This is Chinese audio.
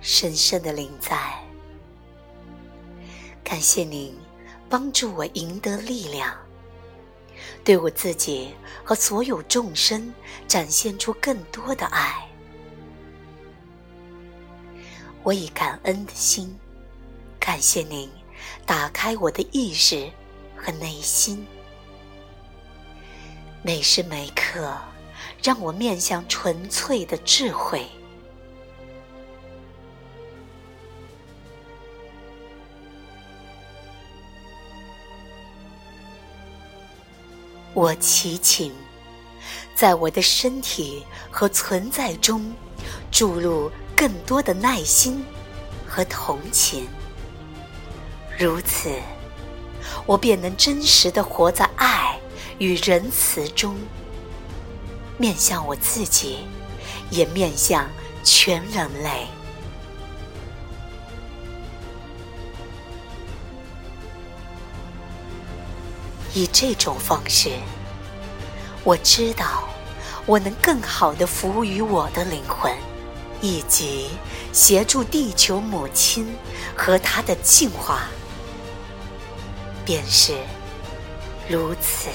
深深的临在。感谢您帮助我赢得力量，对我自己和所有众生展现出更多的爱。我以感恩的心，感谢您打开我的意识和内心，每时每刻让我面向纯粹的智慧。我祈请，在我的身体和存在中注入更多的耐心和同情，如此，我便能真实的活在爱与仁慈中，面向我自己，也面向全人类。以这种方式，我知道我能更好的服务于我的灵魂，以及协助地球母亲和她的进化，便是如此。